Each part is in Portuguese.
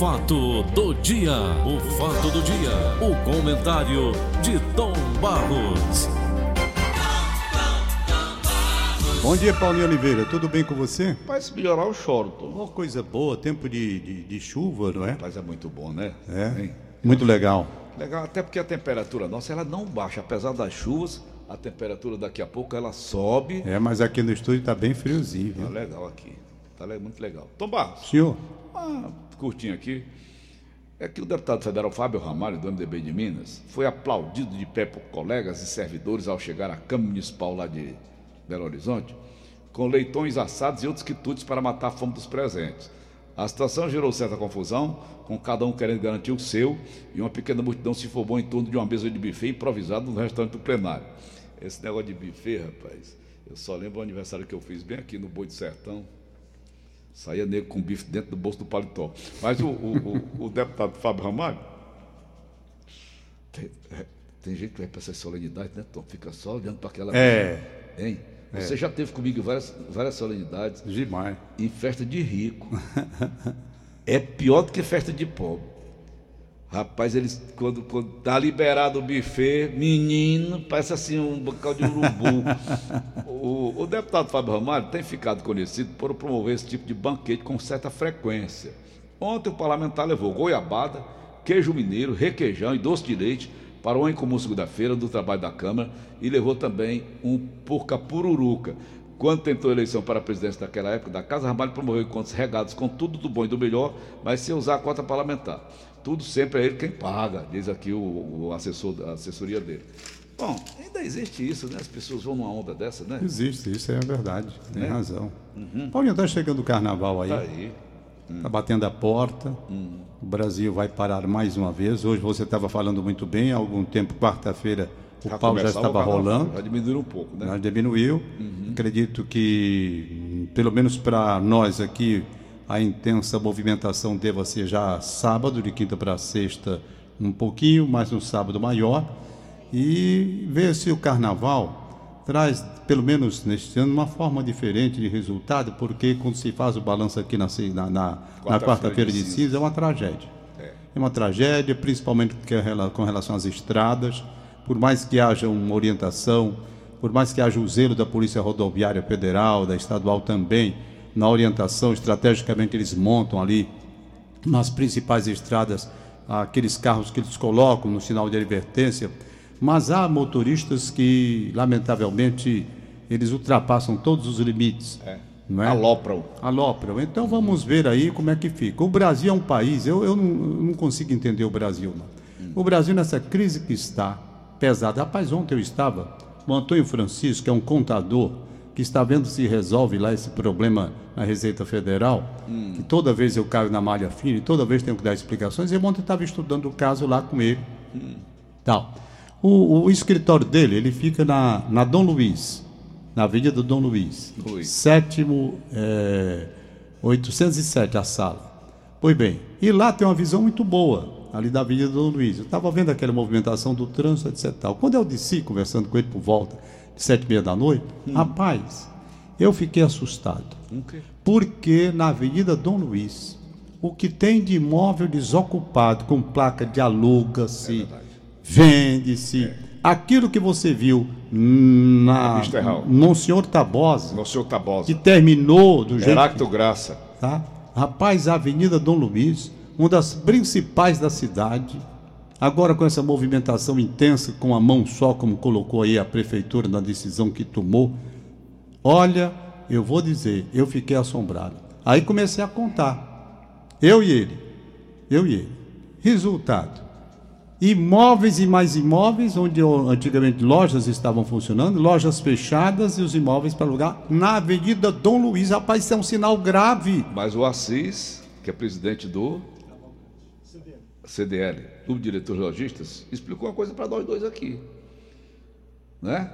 fato do dia, o fato do dia, o comentário de Tom Barros. Bom dia, Paulinho Oliveira. Tudo bem com você? Mas se melhorar eu choro, Tom. Uma coisa boa, tempo de, de, de chuva, não é? Mas é muito bom, né? É. Hein? Muito legal. Legal, até porque a temperatura nossa ela não baixa, apesar das chuvas, a temperatura daqui a pouco ela sobe. É, mas aqui no estúdio tá bem friozinho, Tá viu? legal aqui. Tá le- muito legal. Tom Barros, Senhor, uma curtinha aqui. É que o deputado federal Fábio Ramalho, do MDB de Minas, foi aplaudido de pé por colegas e servidores ao chegar à Câmara Municipal lá de Belo Horizonte, com leitões assados e outros quitutes para matar a fome dos presentes. A situação gerou certa confusão, com cada um querendo garantir o seu, e uma pequena multidão se formou em torno de uma mesa de buffet improvisado no restaurante do plenário. Esse negócio de buffet, rapaz, eu só lembro o aniversário que eu fiz bem aqui no Boi do Sertão. Saía nego com bife dentro do bolso do paletó. Mas o, o, o- o deputado Fábio Ramalho. Tem, é, tem gente que vai para essa solenidade, né, Tom? Fica só olhando para aquela. É. Hein? Você já teve comigo várias, várias solenidades demais. em festa de rico. é pior do que festa de pobre. Rapaz, eles, quando, quando tá liberado o buffet, menino, parece assim um bocal de urubu. o, o deputado Fábio Ramalho tem ficado conhecido por promover esse tipo de banquete com certa frequência. Ontem o parlamentar levou goiabada, queijo mineiro, requeijão e doce de leite para o incomum segunda-feira do trabalho da Câmara e levou também um porca pururuca. Quando tentou a eleição para a presidência daquela época da Casa, Ramalho promoveu encontros regados com tudo do bom e do melhor, mas sem usar a cota parlamentar. Tudo sempre é ele quem paga, diz aqui o, o assessor, a assessoria dele. Bom, ainda existe isso, né? As pessoas vão numa onda dessa, né? Existe, isso é verdade. Tem É? razão. Paulinho, tá chegando o carnaval aí. Tá aí. Tá batendo a porta. O Brasil vai parar mais uma vez. Hoje você estava falando muito bem. Há algum tempo, quarta-feira, o pau já começava o estava rolando. Já diminuiu um pouco, né? Já diminuiu. Acredito que, hum, pelo menos para nós aqui, a intensa movimentação deva ser já sábado, de quinta para sexta, um pouquinho, mas no sábado maior. E ver se o carnaval traz, pelo menos neste ano, uma forma diferente de resultado, porque quando se faz o balanço aqui na, na, na- Quarta-feira de de cinza, é uma tragédia. É. É uma tragédia, principalmente é com relação às estradas. Por mais que haja uma orientação, por mais que haja o zelo da Polícia Rodoviária Federal, da estadual também, na orientação, estrategicamente eles montam ali nas principais estradas aqueles carros que eles colocam no sinal de advertência, mas há motoristas que, lamentavelmente, eles ultrapassam todos os limites. É. Não é? Alopram. Alopram. Então vamos ver aí como é que fica. O Brasil é um país, eu, eu, não, eu não consigo entender o Brasil, não. O Brasil, nessa crise que está pesada. Rapaz, ontem eu estava, o Antônio Francisco, que é um contador, que está vendo se resolve lá esse problema na Receita Federal, que toda vez eu caio na malha fina e toda vez tenho que dar explicações. E ontem estava estudando o caso lá com ele. Tal. O, o escritório dele, ele fica na, na Dom Luiz, na Avenida Dom Luiz. Luiz. Sétimo, é, 807 a sala. Pois bem, e lá tem uma visão muito boa, ali da Avenida Dom Luiz. Eu estava vendo aquela movimentação do trânsito, etc. Tal. Quando eu desci, conversando com ele por volta sete e meia da noite, rapaz, eu fiquei assustado. Quê? Porque na Avenida Dom Luiz, o que tem de imóvel desocupado com placa de aluga-se, vende-se, aquilo que você viu na, Na Misterral. no senhor Tabosa, seu Tabosa. que terminou do jeito Heráclito Graça. tá? Rapaz, a Avenida Dom Luiz, uma das principais da cidade, agora com essa movimentação intensa, com a mão só, como colocou aí a prefeitura na decisão que tomou, olha, eu vou dizer, eu fiquei assombrado. Aí comecei a contar, eu e ele, eu e ele. Resultado: imóveis e mais imóveis, onde antigamente lojas estavam funcionando, lojas fechadas e os imóveis para alugar na Avenida Dom Luiz. Rapaz, isso é um sinal grave. Mas o Assis, que é presidente do Clube de Logistas, explicou uma coisa para nós dois aqui. Né?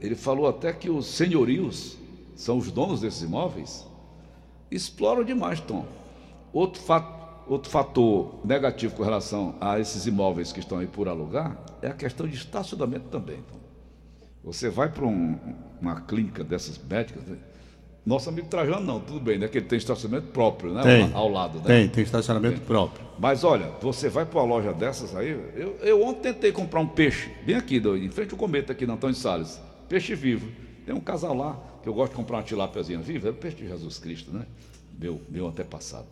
Ele falou até que os senhorios são os donos desses imóveis, exploram demais, Tom. Outro, fa- outro fator negativo com relação a esses imóveis que estão aí por alugar é a questão de estacionamento também. Tom. Você vai para um- uma clínica dessas médicas, né? Nosso amigo Trajano não, tudo bem, né? Que ele tem estacionamento próprio, né? Tem. Ao, lado, né? Tem, tem estacionamento próprio. Mas olha, você vai para uma loja dessas aí. Eu, eu ontem tentei comprar um peixe, bem aqui, do- em frente ao cometa aqui na Antônio Salles. Peixe vivo. Tem um casal lá que eu gosto de comprar uma tilápiazinha viva, é o peixe de Jesus Cristo, né? Meu, meu antepassado.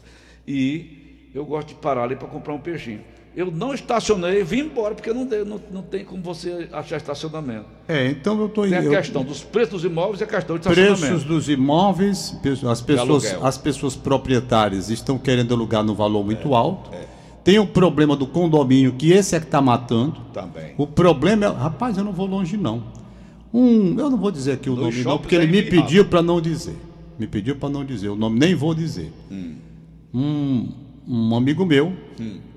E eu gosto de parar ali para comprar um peixinho. Eu não estacionei, vim embora, porque não, deu- não, não tem como você achar estacionamento. É, então eu estou Tem a eu- questão dos preços dos imóveis e a questão de estacionamento. Preços dos imóveis, as pessoas, as pessoas proprietárias estão querendo alugar no valor muito É, alto. Tem o problema do condomínio, que esse é que está matando. Também. O problema é. Rapaz, eu não vou longe, não. Um, eu não vou dizer aqui o Nos nome, não, porque ele é me pediu para não dizer. Me pediu para não dizer. O nome nem vou dizer. Hum. Um, um amigo meu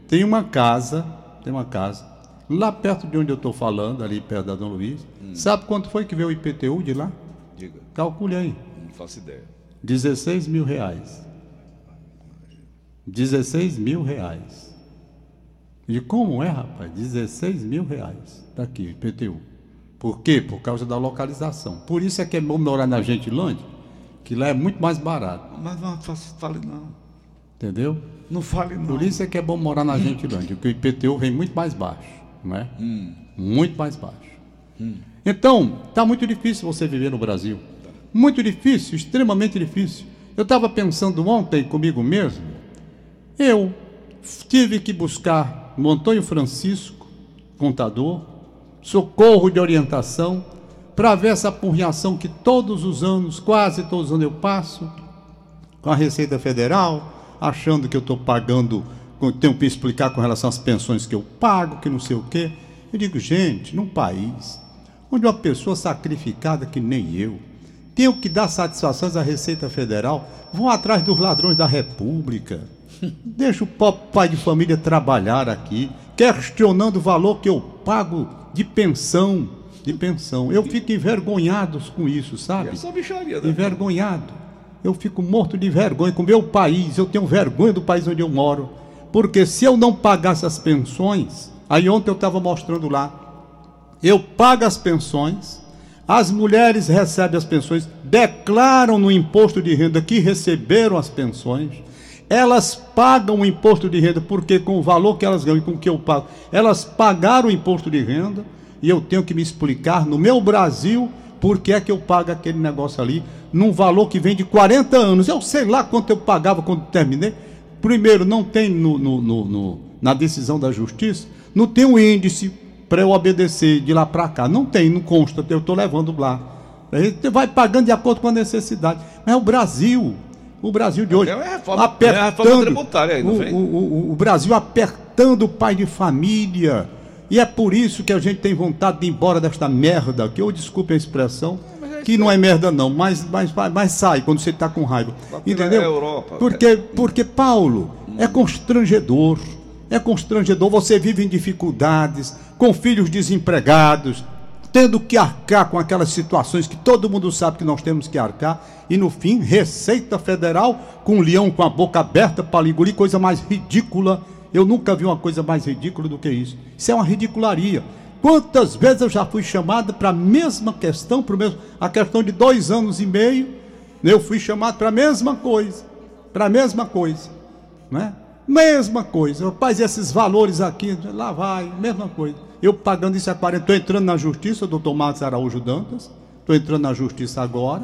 tem uma casa, tem uma casa, lá perto de onde eu estou falando, ali perto da Dom Luiz. Hum. Sabe quanto foi que veio o IPTU de lá? Diga, Calcule aí. não faço ideia. 16 mil reais. 16 mil reais. E como é, rapaz? 16 mil reais. Está aqui, IPTU. Por quê? Por causa da localização. Por isso é que é bom morar na Gentilândia, que lá é muito mais barato. Mas não fale não. Entendeu? Não fale não. Por isso é que é bom morar na Gentilândia, porque o IPTU vem muito mais baixo, não é? Muito mais baixo. Então, está muito difícil você viver no Brasil. Muito difícil, extremamente difícil. Eu estava pensando ontem comigo mesmo, eu tive que buscar no Antônio Francisco, contador, socorro de orientação, para ver essa apurriação que todos os anos, quase todos os anos eu passo, com a Receita Federal, achando que eu estou pagando, tenho que explicar com relação às pensões que eu pago, que não sei o quê. Eu digo, gente, num país onde uma pessoa sacrificada que nem eu, tenho que dar satisfações à Receita Federal, vão atrás dos ladrões da República. Deixa o pobre pai de família trabalhar aqui, questionando o valor que eu pago de pensão, de pensão. Eu fico envergonhado com isso, sabe? É só bicharia, né? envergonhado. Eu fico morto de vergonha com o meu país. Eu tenho vergonha do país onde eu moro. Porque se eu não pagasse as pensões, aí ontem eu estava mostrando lá, eu pago as pensões, as mulheres recebem as pensões, declaram no imposto de renda que receberam as pensões, elas pagam o imposto de renda, porque com o valor que elas ganham e com o que eu pago, elas pagaram o imposto de renda, e eu tenho que me explicar no meu Brasil por que é que eu pago aquele negócio ali, num valor que vem de 40 anos. Eu sei lá quanto eu pagava quando terminei. Primeiro, não tem no, no- no- no- na decisão da justiça, não tem um índice para eu obedecer de lá para cá. Não tem, não consta, eu estou levando lá. A gente vai pagando de acordo com a necessidade. Mas é o Brasil. O Brasil de hoje. É a reforma- é a reforma tributária aí, não o, vem? o, o- o Brasil apertando o pai de família. E é por isso que a gente tem vontade de ir embora desta merda, que eu desculpe a expressão, que não é merda não, mas, mas, mas sai quando você está com raiva. Porque Entendeu? é Europa. Porque, porque, Paulo, é constrangedor. É constrangedor. Você vive em dificuldades, com filhos desempregados, tendo que arcar com aquelas situações que todo mundo sabe que nós temos que arcar. E no fim, Receita Federal com um leão com a boca aberta para engolir, coisa mais ridícula. Eu nunca vi uma coisa mais ridícula do que isso. Isso é uma ridicularia. Quantas vezes eu já fui chamado para a mesma questão, para mesmo, a questão de dois anos e meio, eu fui chamado para a mesma coisa, para a mesma coisa, né? Mesma coisa, rapaz, esses valores aqui, lá vai, mesma coisa. Eu pagando isso a 40, estou entrando na justiça, doutor Marcos Araújo Dantas, estou entrando na justiça agora,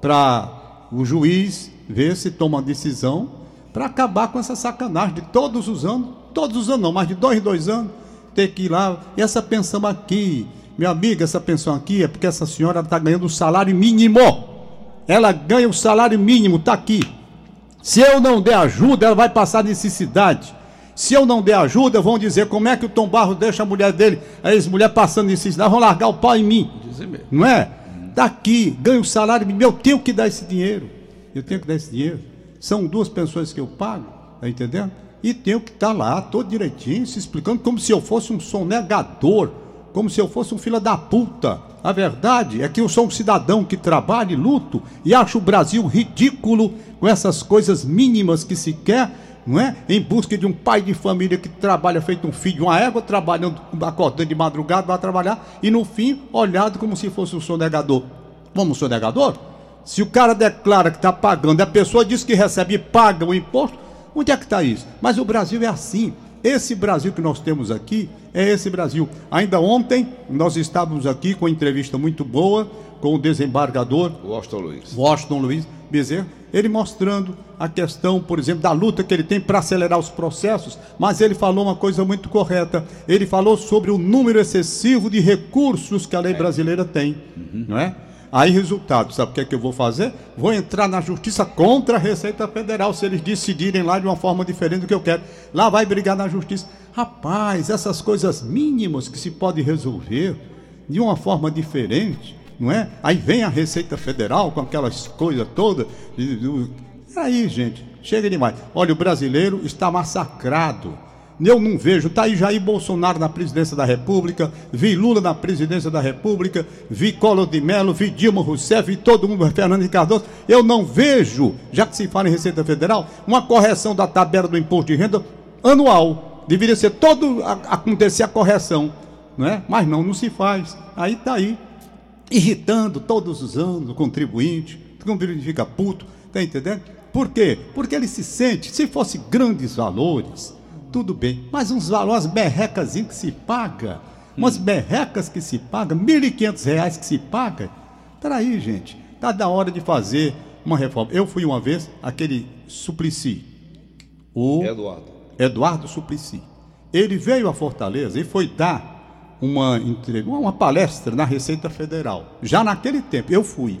para o juiz ver se toma uma decisão para acabar com essa sacanagem de todos os anos, todos os anos não, mas de dois em dois anos, ter que ir lá, e essa pensão aqui, minha amiga, essa pensão aqui é porque essa senhora está ganhando o salário mínimo. Ela ganha o salário mínimo, está aqui. Se eu não der ajuda, ela vai passar necessidade. Se eu não der ajuda, vão dizer como é que o Tom Barros deixa a mulher dele, a ex-mulher passando necessidade, vão largar o pau em mim. Não é? Tá aqui, ganho o salário mínimo, eu tenho que dar esse dinheiro. Eu tenho que dar esse dinheiro. São duas pensões que eu pago, tá entendendo? E tenho que estar lá, todo direitinho, se explicando como se eu fosse um sonegador, como se eu fosse um filho da puta. A verdade é que eu sou um cidadão que trabalha e luto e acho o Brasil ridículo com essas coisas mínimas que se quer, não é? Em busca de um pai de família que trabalha feito um filho uma égua, trabalhando, acordando de madrugada, vai trabalhar e no fim olhado como se fosse um sonegador. Um sonegador? Se o cara declara que está pagando, a pessoa diz que recebe e paga o imposto, onde é que está isso? Mas o Brasil é assim. Esse Brasil que nós temos aqui é esse Brasil. Ainda ontem nós estávamos aqui com uma entrevista muito boa com o desembargador Washington Luiz. Washington Luiz Bezerra, ele mostrando a questão, por exemplo, da luta que ele tem para acelerar os processos, mas ele falou uma coisa muito correta. Ele falou sobre o número excessivo de recursos que a lei brasileira tem, uhum. não é? Aí, resultado, sabe o que é que eu vou fazer? Vou entrar na justiça contra a Receita Federal, se eles decidirem lá de uma forma diferente do que eu quero. Lá vai brigar na justiça. Rapaz, essas coisas mínimas que se pode resolver de uma forma diferente, não é? Aí vem a Receita Federal com aquelas coisas todas. Aí, gente, chega demais. Olha, o brasileiro está massacrado eu não vejo. Está aí Jair Bolsonaro na presidência da República, vi Lula na presidência da República, vi Collor de Mello, vi Dilma Rousseff, vi todo mundo, Fernando Cardoso. Eu não vejo, já que se fala em Receita Federal, uma correção da tabela do imposto de renda anual. Deveria ser todo acontecer a correção, não é? Mas não, não se faz. Aí está aí, irritando todos os anos o contribuinte, o contribuinte fica puto, tá entendendo? Por quê? Porque ele se sente, se fosse grandes valores, tudo bem. Mas uns valores, umas berrecas que se paga, umas hum. berrecas que se paga, R$ 1.500 que se paga. Peraí, gente, tá da hora de fazer uma reforma. Eu fui uma vez aquele Suplicy, o Eduardo. Eduardo Suplicy. Ele veio a Fortaleza e foi dar uma, uma palestra na Receita Federal. Já naquele tempo, eu fui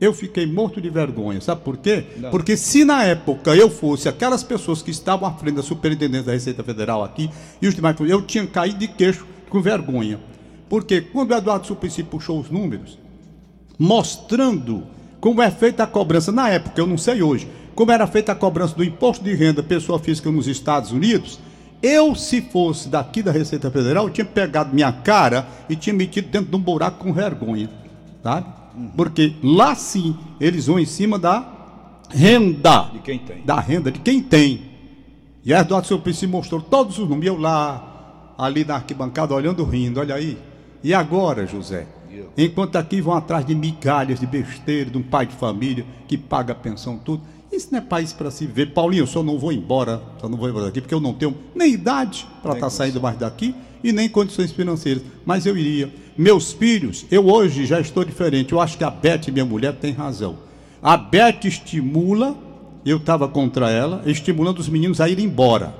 eu fiquei morto de vergonha. Sabe por quê? Não. Porque se na época eu fosse aquelas pessoas que estavam à frente da superintendência da Receita Federal aqui, e os demais, eu tinha caído de queixo com vergonha. Porque quando o Eduardo Suplicy puxou os números, mostrando como é feita a cobrança, na época, eu não sei hoje, como era feita a cobrança do imposto de renda pessoa física nos Estados Unidos, eu, se fosse daqui da Receita Federal, eu tinha pegado minha cara e tinha metido dentro de um buraco com vergonha. Tá? Porque lá sim eles vão em cima da renda. De quem tem. Da renda de quem tem. E Eduardo Suplicy mostrou todos os números. Eu lá, ali na arquibancada, olhando, rindo. Olha aí. E agora, José? Enquanto aqui vão atrás de migalhas, de besteira, de um pai de família que paga a pensão, tudo. Isso não é país para se ver. Paulinho, eu só não vou embora, só não vou embora daqui, porque eu não tenho nem idade para estar tá saindo mais daqui e nem condições financeiras. Mas eu iria. Meus filhos, eu hoje já estou diferente. Eu acho que a Beth, minha mulher, tem razão. A Beth estimula, eu estava contra ela, estimulando os meninos a ir embora.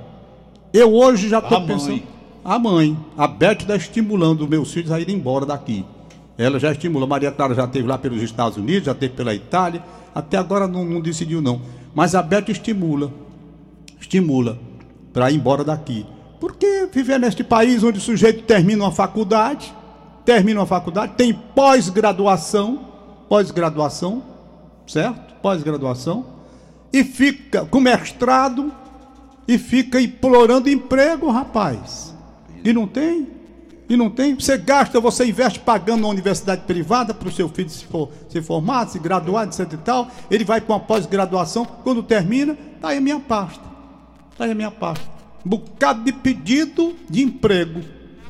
Eu hoje já estou pensando. Mãe. A mãe, a Beth está estimulando meus filhos a ir embora daqui. Ela já estimula. Maria Clara já esteve lá pelos Estados Unidos, já esteve pela Itália. Até agora não, não decidiu, não. Mas a Beth estimula. Estimula para ir embora daqui. Porque viver neste país onde o sujeito termina uma faculdade, termina uma faculdade, tem pós-graduação, pós-graduação, certo? Pós-graduação, e fica com mestrado e fica implorando emprego, rapaz. E não tem? E não tem? Você gasta, você investe pagando uma universidade privada para o seu filho se, for, se formar, se graduar, etc e tal. Ele vai para uma pós-graduação, quando termina, está aí a minha pasta. Está aí a minha pasta um bocado de pedido de emprego.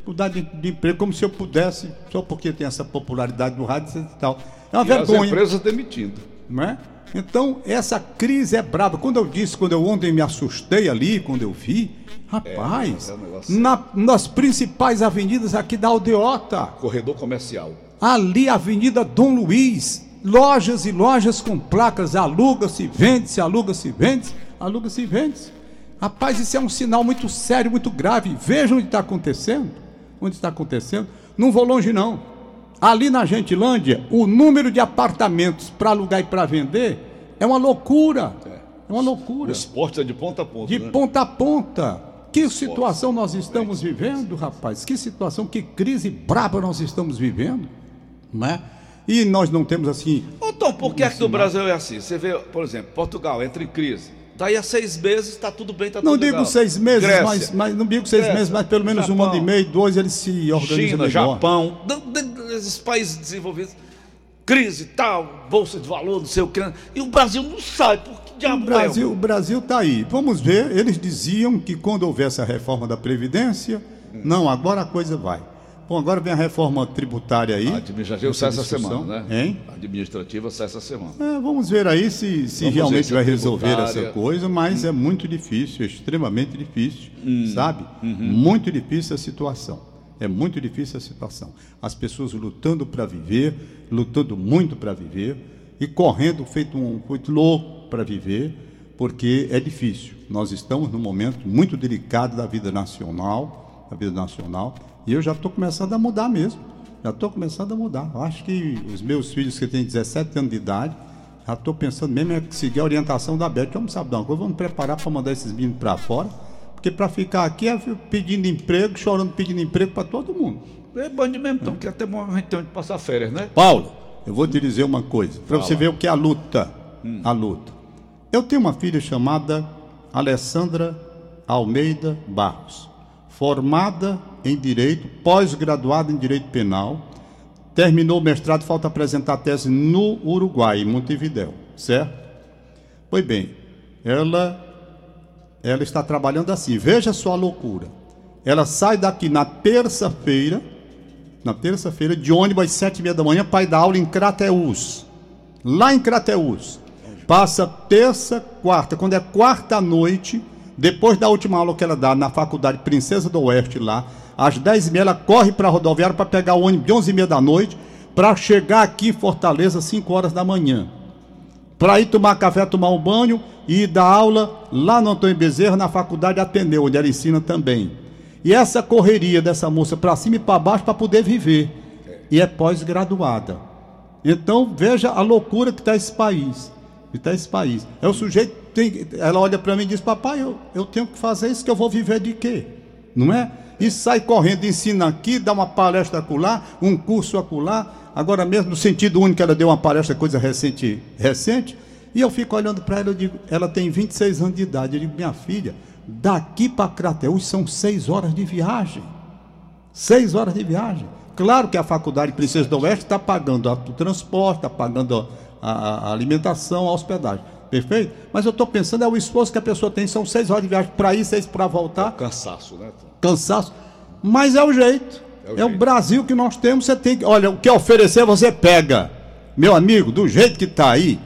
De, de emprego, como se eu pudesse, só porque tem essa popularidade do rádio e tal. É uma e vergonha. As empresas demitindo. Não é? Então, essa crise é brava. Quando eu disse, quando eu ontem me assustei ali, quando eu vi, rapaz, é, é um na, nas principais avenidas aqui da Aldeota. Corredor comercial. Ali, Avenida Dom Luiz, lojas e lojas com placas, aluga-se, vende-se, aluga-se, vende-se, aluga-se, vende-se. Rapaz, isso é um sinal muito sério, muito grave. Veja onde está acontecendo. Onde está acontecendo. Não vou longe, não. Ali na Gentilândia, o número de apartamentos para alugar e para vender é uma loucura. É uma loucura. O esporte é de ponta a ponta. De né? ponta a ponta. Que esporte. situação nós estamos vivendo, rapaz? Que situação, que crise braba nós estamos vivendo, não é? E nós não temos assim. Tom, por que é que no Brasil é assim? Você vê, por exemplo, Portugal entra em crise. Daí a seis meses está tudo bem, está tudo Não digo legal. seis meses, mas, mas não digo seis Grécia, meses, mas pelo menos Japão, um ano e meio, dois eles se organizam China, melhor. Japão, esses países desenvolvidos, crise tal, bolsa de valor, não sei o que. E o Brasil não sai, por que diabo o Brasil, é? O Brasil está aí. Vamos ver, eles diziam que quando houvesse a reforma da Previdência, hum. não, agora a coisa vai. Bom, agora vem a reforma tributária aí. A administrativa sai essa semana, né? Hein? A administrativa sai essa semana. É, vamos ver aí se, se Vamos realmente se vai resolver essa coisa, mas é muito difícil, é extremamente difícil, Hum. sabe? Uhum. Muito difícil a situação. É muito difícil a situação. As pessoas lutando para viver, lutando muito para viver e correndo feito um feito louco para viver, porque é difícil. Nós estamos num momento muito delicado da vida nacional, da vida nacional, e eu já estou começando a mudar mesmo. Já estou começando a mudar. Eu acho que os meus filhos que têm 17 anos de idade, já estou pensando mesmo em seguir a orientação da Beth. Vamos saber uma coisa, vamos preparar para mandar esses meninos para fora, porque para ficar aqui é pedindo emprego, chorando pedindo emprego para todo mundo. É bom de mesmo, então, que até bom a gente tem onde passar férias, né? Paulo, eu vou te dizer uma coisa, para você ver o que é a luta. A luta. Eu tenho uma filha chamada Alessandra Almeida Barros, formada em Direito, pós-graduada em Direito Penal, terminou o mestrado, falta apresentar a tese no Uruguai, em Montevidéu, certo? Pois bem, ela, ela está trabalhando assim, veja só a loucura. Ela sai daqui na terça-feira, na terça-feira, de ônibus às sete e meia da manhã, para ir dar aula em Crateús. Lá em Crateús. Passa terça, quarta. Quando é quarta noite, depois da última aula que ela dá na faculdade Princesa do Oeste, lá, às dez e meia, ela corre para a rodoviária para pegar o ônibus de onze e meia da noite, para chegar aqui em Fortaleza às cinco horas da manhã para ir tomar café, tomar um banho e dar aula lá no Antônio Bezerra, na faculdade Ateneu, onde ela ensina também. E essa correria dessa moça para cima e para baixo para poder viver. E é pós-graduada. Então veja a loucura que está esse país. Que está esse país. É o sujeito, tem, ela olha para mim e diz: Papai, eu, eu tenho que fazer isso, que eu vou viver de quê? Não é? E sai correndo, ensina aqui, dá uma palestra acolá, um curso acolá. Agora mesmo, no sentido único, ela deu uma palestra, coisa recente, recente. E eu fico olhando para ela, eu digo, ela tem 26 anos de idade. Eu digo, minha filha, daqui para Crateús são seis horas de viagem. Seis horas de viagem. Claro que a faculdade Princesa do Oeste está pagando o transporte, está pagando a- a alimentação, a hospedagem. Perfeito? Mas eu estou pensando, é o esforço que a pessoa tem, são seis horas de viagem para ir, seis para voltar Cansaço, né? Cansaço. Mas é o jeito. É É o o, jeito. Brasil que nós temos. Você tem que. Olha, o que oferecer, você pega. Meu amigo, do jeito que está aí,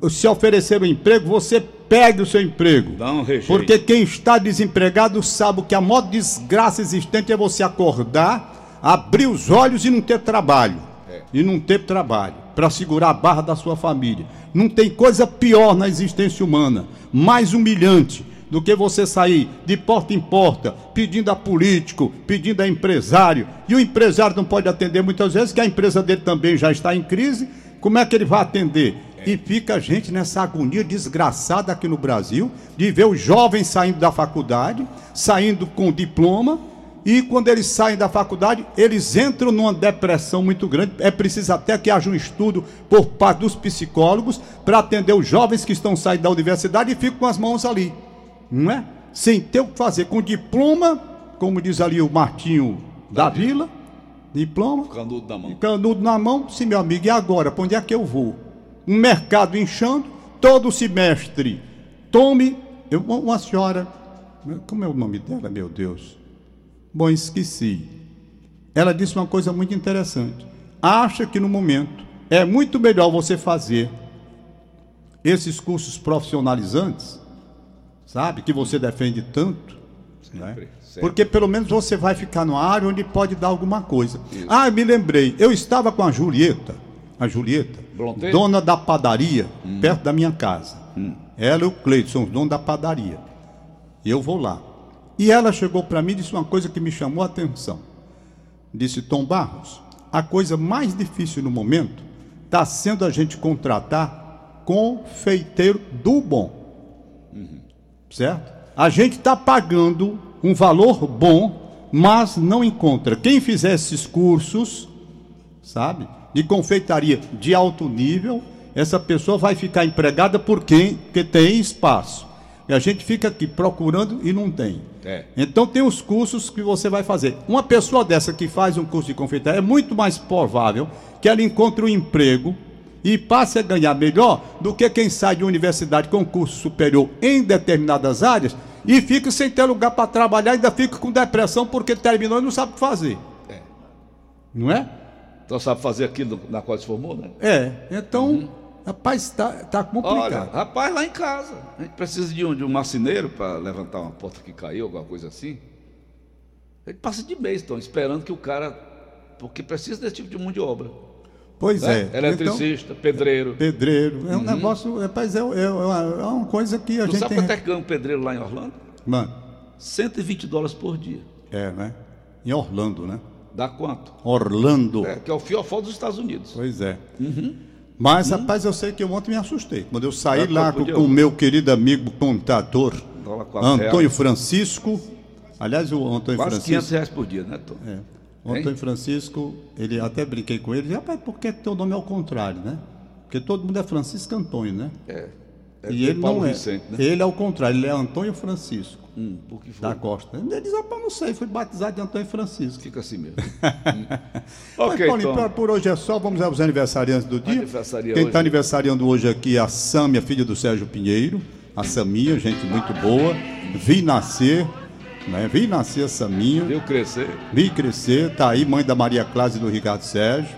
o- se oferecer um emprego, você pega o seu emprego. Dá um rejeito. Porque quem está desempregado sabe que a maior desgraça existente é você acordar, abrir os olhos e não ter trabalho. É. E não ter trabalho para segurar a barra da sua família. Não tem coisa pior na existência humana, mais humilhante do que você sair de porta em porta pedindo a político, pedindo a empresário. E o empresário não pode atender muitas vezes, que a empresa dele também já está em crise. Como é que ele vai atender? E fica a gente nessa agonia desgraçada aqui no Brasil de ver os jovens saindo da faculdade, saindo com diploma, e quando eles saem da faculdade, eles entram numa depressão muito grande. É preciso até que haja um estudo por parte dos psicólogos para atender os jovens que estão saindo da universidade e ficam com as mãos ali, não é? Sem ter o que fazer, com diploma, como diz ali o Martinho da Vila, diploma, Canudo da mão. canudo na mão, sim, meu amigo, e agora? Para onde é que eu vou? Um mercado inchando, todo semestre. Tome. Eu, uma senhora. Como é o nome dela, meu Deus? Bom, esqueci. Ela disse uma coisa muito interessante. Acha que no momento é muito melhor você fazer esses cursos profissionalizantes, sabe? Que você defende tanto. né? Sempre, sempre. Porque pelo menos você vai ficar numa área onde pode dar alguma coisa. Ah, eu me lembrei, eu estava com a Julieta, a Julieta, Blondet? dona da padaria, perto da minha casa. Ela e o Cleiton são os donos da padaria. E eu vou lá. E ela chegou para mim e disse uma coisa que me chamou a atenção. Disse, Tom Barros, a coisa mais difícil no momento está sendo a gente contratar confeiteiro do bom certo? A gente está pagando um valor bom, mas não encontra. Quem fizer esses cursos, sabe, de confeitaria de alto nível, essa pessoa vai ficar empregada por quem? Porque tem espaço. E a gente fica aqui procurando e não tem. É. Então tem os cursos que você vai fazer. Uma pessoa dessa que faz um curso de confeitaria é muito mais provável que ela encontre um emprego e passe a ganhar melhor do que quem sai de uma universidade com curso superior em determinadas áreas e fica sem ter lugar para trabalhar, ainda fica com depressão porque terminou e não sabe o que fazer. É. Não é? Então sabe fazer aquilo na qual se formou, né? É. Então, rapaz, tá, tá complicado. Olha, rapaz, lá em casa, a gente precisa de um, de um marceneiro para levantar uma porta que caiu, alguma coisa assim. Ele passa de mês, então, esperando que o cara. Porque precisa desse tipo de mão de obra. pois né? é. Eletricista, pedreiro. Então, pedreiro. É um negócio, rapaz, é, é, é uma, é uma coisa que a Tu gente sabe quanto é que ganha um pedreiro lá em Orlando? Mano, 120 dólares por dia. é, né? Em Orlando, né? Dá quanto? Orlando. É, que é o fiofó dos Estados Unidos. Pois é. Uhum. Mas, rapaz, eu sei que eu ontem me assustei. Quando eu saí Dá lá tempo com o eu- meu querido amigo contador, Antônio. Francisco. Aliás, o Antônio Quase Francisco. 500 reais por dia, né, Tom? É. O Antônio Francisco, ele até brinquei com ele, rapaz, por que teu nome é ao contrário, né? Porque todo mundo é Francisco Antônio, né? É. É e ele Paulo não é. Vicente, né? Ele é o contrário, ele é Antônio Francisco Hum, da Costa. Ele diz, rapaz, não sei, foi batizado de Antônio Francisco. Fica assim mesmo. Mas, ok, Paulinho, Tom. por, hoje é só, vamos aos aniversariantes do dia. Aniversaria Quem está aniversariando hoje aqui é a Sâmia, filha do Sérgio Pinheiro, a Saminha, gente muito boa. Vi nascer, né? Vi nascer a Saminha. Viu crescer? Vi crescer, tá aí, mãe da Maria Cláudia e do Ricardo Sérgio,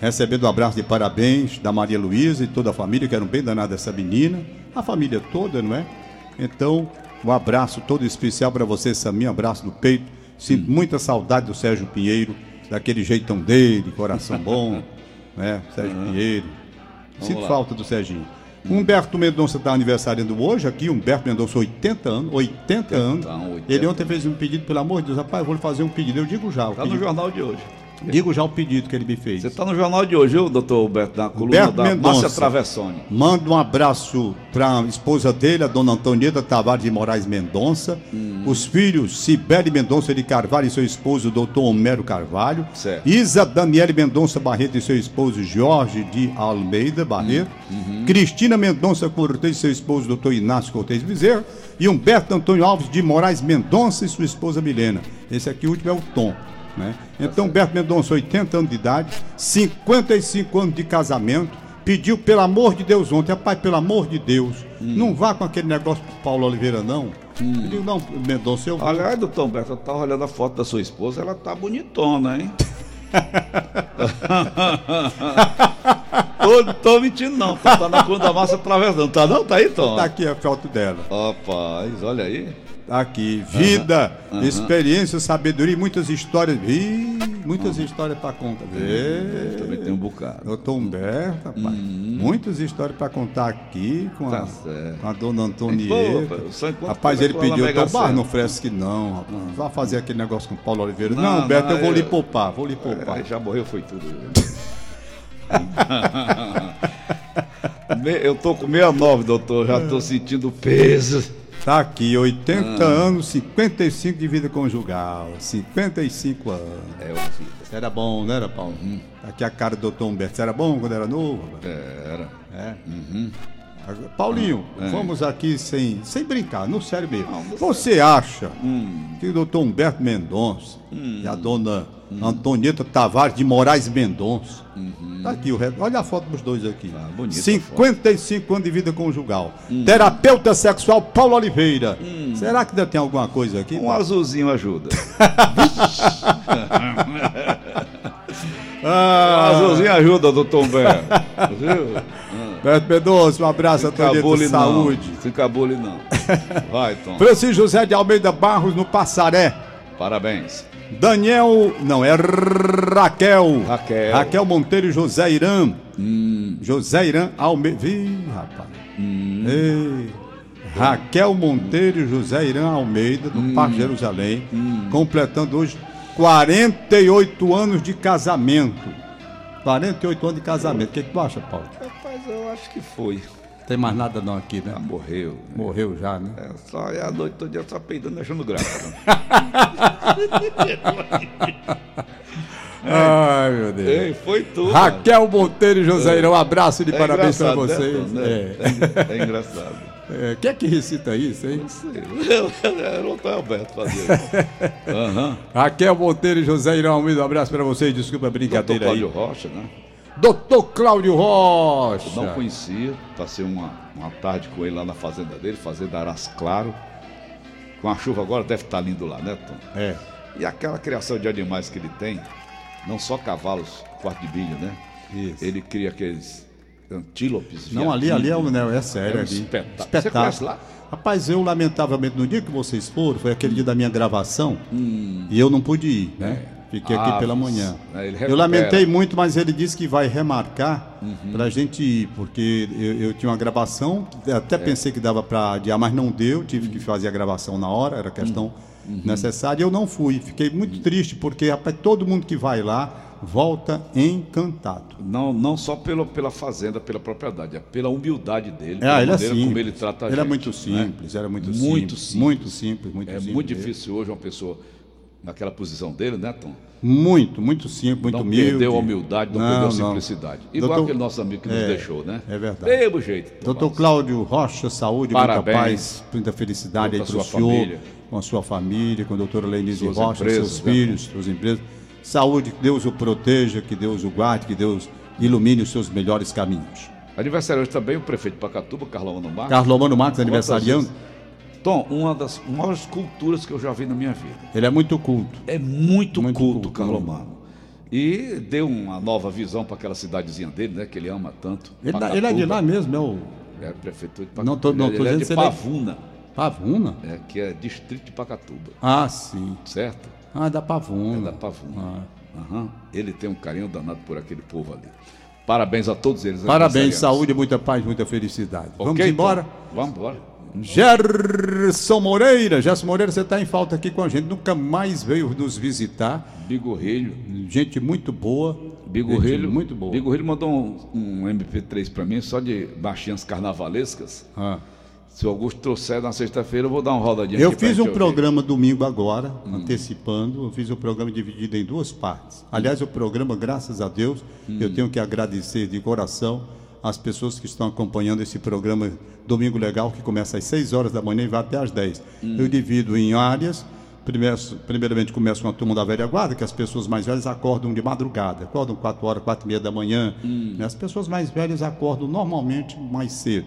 recebendo um abraço de parabéns da Maria Luísa e toda a família, que eram bem danados essa menina, a família toda, não é? Então, um abraço todo especial para você, Saminha, um abraço no peito. Sinto muita saudade do Sérgio Pinheiro, daquele jeitão dele, coração bom, né? Sérgio Pinheiro. Sinto lá. falta do Serginho. Humberto Mendonça está aniversariando hoje aqui, Humberto Mendonça, 80 anos, 80 anos. 80. Ele ontem fez um pedido, pelo amor de Deus, rapaz, vou lhe fazer um pedido. Eu digo já. o Tá no jornal de hoje. Digo já o pedido que ele me fez. Você tá no jornal de hoje, viu, doutor Alberto, na coluna Humberto da Mendonça. Márcia Travessone. Manda um abraço para a esposa dele, a dona Antonieta Tavares de Moraes Mendonça. Hum. Os filhos Sibeli Mendonça de Carvalho e seu esposo, doutor Homero Carvalho. Certo. Isa Daniele Mendonça Barreto e seu esposo, Jorge de Almeida Barreto. Hum. Cristina Mendonça Cortez e seu esposo, doutor Inácio Cortez Bezerra. E Humberto Antônio Alves de Moraes Mendonça e sua esposa Milena. Esse aqui, o último, é o Tom. Né? Então, Humberto Mendonça, 80 anos de idade, 55 anos de casamento, pediu pelo amor de Deus ontem, rapaz, pelo amor de Deus, não vá com aquele negócio pro Paulo Oliveira, não. Eu digo, não, Mendonça, eu. Aliás, doutor Alberto, eu tava olhando a foto da sua esposa, ela tá bonitona, hein? tô, tô mentindo não, tá, na conta da massa atravessando, tá não? Tá aí, Tom? Tá aqui a foto dela. Rapaz, olha aí. Aqui, vida, experiência, sabedoria e muitas histórias. Ih, muitas histórias para contar. Vê. Também tem um bocado. Doutor Humberto, rapaz. Muitas histórias para contar aqui com a, Tá certo. com a dona Antonieta. rapaz, coisa ele pediu, então, bar, Sena." não oferece que não, rapaz. Vá fazer aquele negócio com o Paulo Oliveira. Não, Não, Humberto, não, eu vou lhe eu- poupar, vou lhe poupar. É, já morreu, foi tudo. Eu tô com 69, doutor, já tô sentindo peso. Tá aqui, 80 Ah. anos, 55 de vida conjugal. 55 anos. É vida. Isso era bom, não era, Paulo? Uhum. Aqui a cara do doutor Humberto. Isso era bom quando era novo? Era. É. Uhum. Paulinho, É. vamos aqui sem, sem brincar, no sério mesmo. Não, Você acha Hum. que o doutor Humberto Mendonça e a dona Antonieta Tavares de Moraes Mendonça. Tá aqui o Olha a foto dos dois aqui. Uhum. Ah, bonita a 55 anos de vida conjugal. Hum. Terapeuta sexual Paulo Oliveira. Será que ainda tem alguma coisa aqui? Um azulzinho ajuda. Um Ah, azulzinho ajuda, doutor Humberto. Viu? Beto Mendonça, um abraço, Cabule não. saúde. Se cabule não. Vai, Tom. Francisco José de Almeida Barros, no Passaré. Parabéns. Daniel, não, é Raquel. Raquel. Raquel Monteiro e José Irã. Hum, José Irã Almeida. Ih, rapaz. Ei. Raquel Monteiro e José Irã Almeida, do Parque Jerusalém, completando hoje 48 anos de casamento. 48 anos de casamento. O que, que tu acha, Paulo? Acho que foi. Tem mais nada não aqui, né? Já morreu. Morreu já, né? É, só é a noite todo dia só peidando achando graça. né? Ai, meu Deus. Ei, foi tudo. Raquel Monteiro e José Irã, um abraço de É parabéns para né, vocês. Né? É. É, é engraçado. É, quem é que recita isso, hein? Não sei. Era o Alberto fazendo. Aham. Raquel Monteiro e José Irã Almeida, um abraço para vocês. Desculpa a Doutor brincadeira aí. Cláudio Rocha, né? Doutor Cláudio Rocha. Não conhecia, passei uma, uma tarde com ele lá na fazenda dele, fazenda Aras Claro. Com a chuva agora deve estar lindo lá, né, Tom? É. E aquela criação de animais que ele tem, não só cavalos, quarto de milho, né? Isso. Ele cria aqueles antílopes. Não, ali, ali é, um, né, é sério. É um ali. espetáculo. Você conhece lá? Rapaz, eu, lamentavelmente, no dia que vocês foram, foi aquele dia da minha gravação, Hum. e eu não pude ir, né? Fiquei aqui Aves. pela manhã. É, ele eu lamentei muito, mas ele disse que vai remarcar Uhum. pra gente ir, porque eu, eu tinha uma gravação, É. até pensei que dava pra adiar, mas não deu, tive que fazer a gravação na hora, era questão Uhum. necessária, e eu não fui. Fiquei muito triste, porque, rapaz, todo mundo que vai lá volta encantado. Não, não só pela, pela fazenda, pela propriedade, é pela humildade dele, É, pela ele é maneira simples. como ele trata a ele gente. é muito né? simples, era muito, Muito simples, simples. Muito simples, muito É simples. muito difícil hoje uma pessoa naquela posição dele, né, Tom? Muito, muito simples, muito não humilde. perdeu a humildade, não, perdeu a simplicidade. Igual Doutor- aquele nosso amigo que nos É, deixou, né? é verdade. Mesmo jeito. Doutor Tomás. Cláudio Rocha, saúde, Parabéns. muita paz, muita felicidade aí para o senhor, família. com a sua família, com a doutora Lenise Rocha, empresas, seus né? filhos, suas empresas. Saúde, que Deus o proteja, que Deus o guarde, que Deus ilumine os seus melhores caminhos. Aniversário hoje também o prefeito de Pacatuba, Carlão Mano Marques. Carlos Romano Marques, vezes? Tom, uma das maiores culturas que eu já vi na minha vida. ele é muito culto. É muito, Muito culto, culto, Carlomano. E deu uma nova visão para aquela cidadezinha dele, né? Que ele ama tanto. Ele, da- ele é de lá mesmo, é o É prefeitura de Pacatuba. Não tô- não ele tô é de ele é- Pavuna, Pavuna? é, que é distrito de Pacatuba, Ah, sim. certo? Ah, da É Pavuna. da Pavuna. Ah. Aham. Ele tem um carinho danado por aquele povo ali. Parabéns a todos eles. Parabéns, aniversariantes. saúde, muita paz, muita felicidade. Vamos Ok, embora? Tom? Vamos embora. Gerson Moreira, Gerson Moreira, você está em falta aqui com a gente, nunca mais veio nos visitar. Bigorrilho. Gente muito boa. Bigorrilho. gente muito boa. Bigorrilho mandou um, um MP3 para mim, só de baixinhas carnavalescas. Ah. Se o Augusto trouxer na sexta-feira, eu vou dar uma rodadinha Eu fiz um ouvir. programa domingo agora, Hum. antecipando. Eu fiz um programa dividido em duas partes. Aliás, o programa, graças a Deus, Hum. eu tenho que agradecer de coração as pessoas que estão acompanhando esse programa Domingo Legal, que começa às 6 horas da manhã e vai até às 10. Hum. Eu divido em áreas. Primeiro, primeiramente começo com a turma da velha guarda, que as pessoas mais velhas acordam de madrugada, acordam 4 horas, 4 e meia da manhã. Hum. né? As pessoas mais velhas acordam normalmente mais cedo.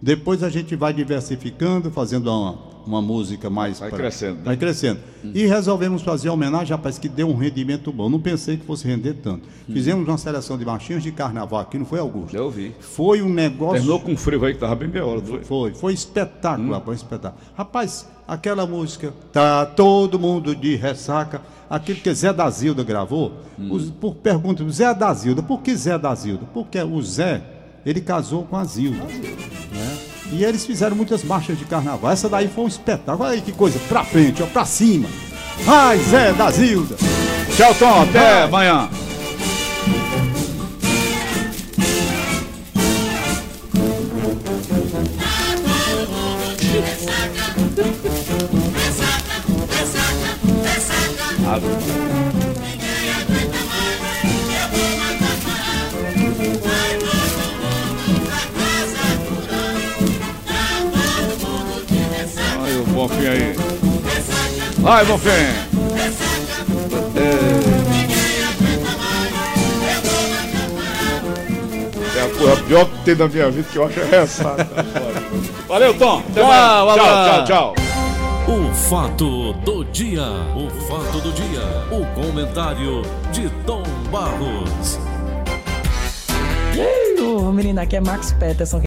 Depois a gente vai diversificando, fazendo uma, uma música mais. Vai pra- crescendo? Vai crescendo. E resolvemos fazer a homenagem, rapaz, que deu um rendimento bom. Não pensei que fosse render tanto. Fizemos uma seleção de marchinhas de carnaval aqui, não foi, Augusto? Eu vi. Foi um negócio. Terminou com frio aí que tava bem meia hora. foi? Foi, foi espetáculo, rapaz, espetáculo. Rapaz, aquela música, tá todo mundo de ressaca, aquilo que Zé da Zilda gravou, os- por pergunta, Zé da Zilda, por que Zé da Zilda? Porque o Zé, ele casou com a Zilda. né? E eles fizeram muitas marchas de carnaval. Essa daí foi um espetáculo. Olha aí que coisa, pra frente, ó, pra cima. Ai, Zé da Zilda. Tchau, Tom. Até amanhã. Bonfim aí. Vai, Bonfim. É a coisa pior que tem na minha vida que eu acho é ressaca. Valeu, Tom. Até Tchau, tchau, tchau, tchau. O fato do dia, o fato do dia, o comentário de Tom Barros. Ô, menina, aqui é Max Peterson.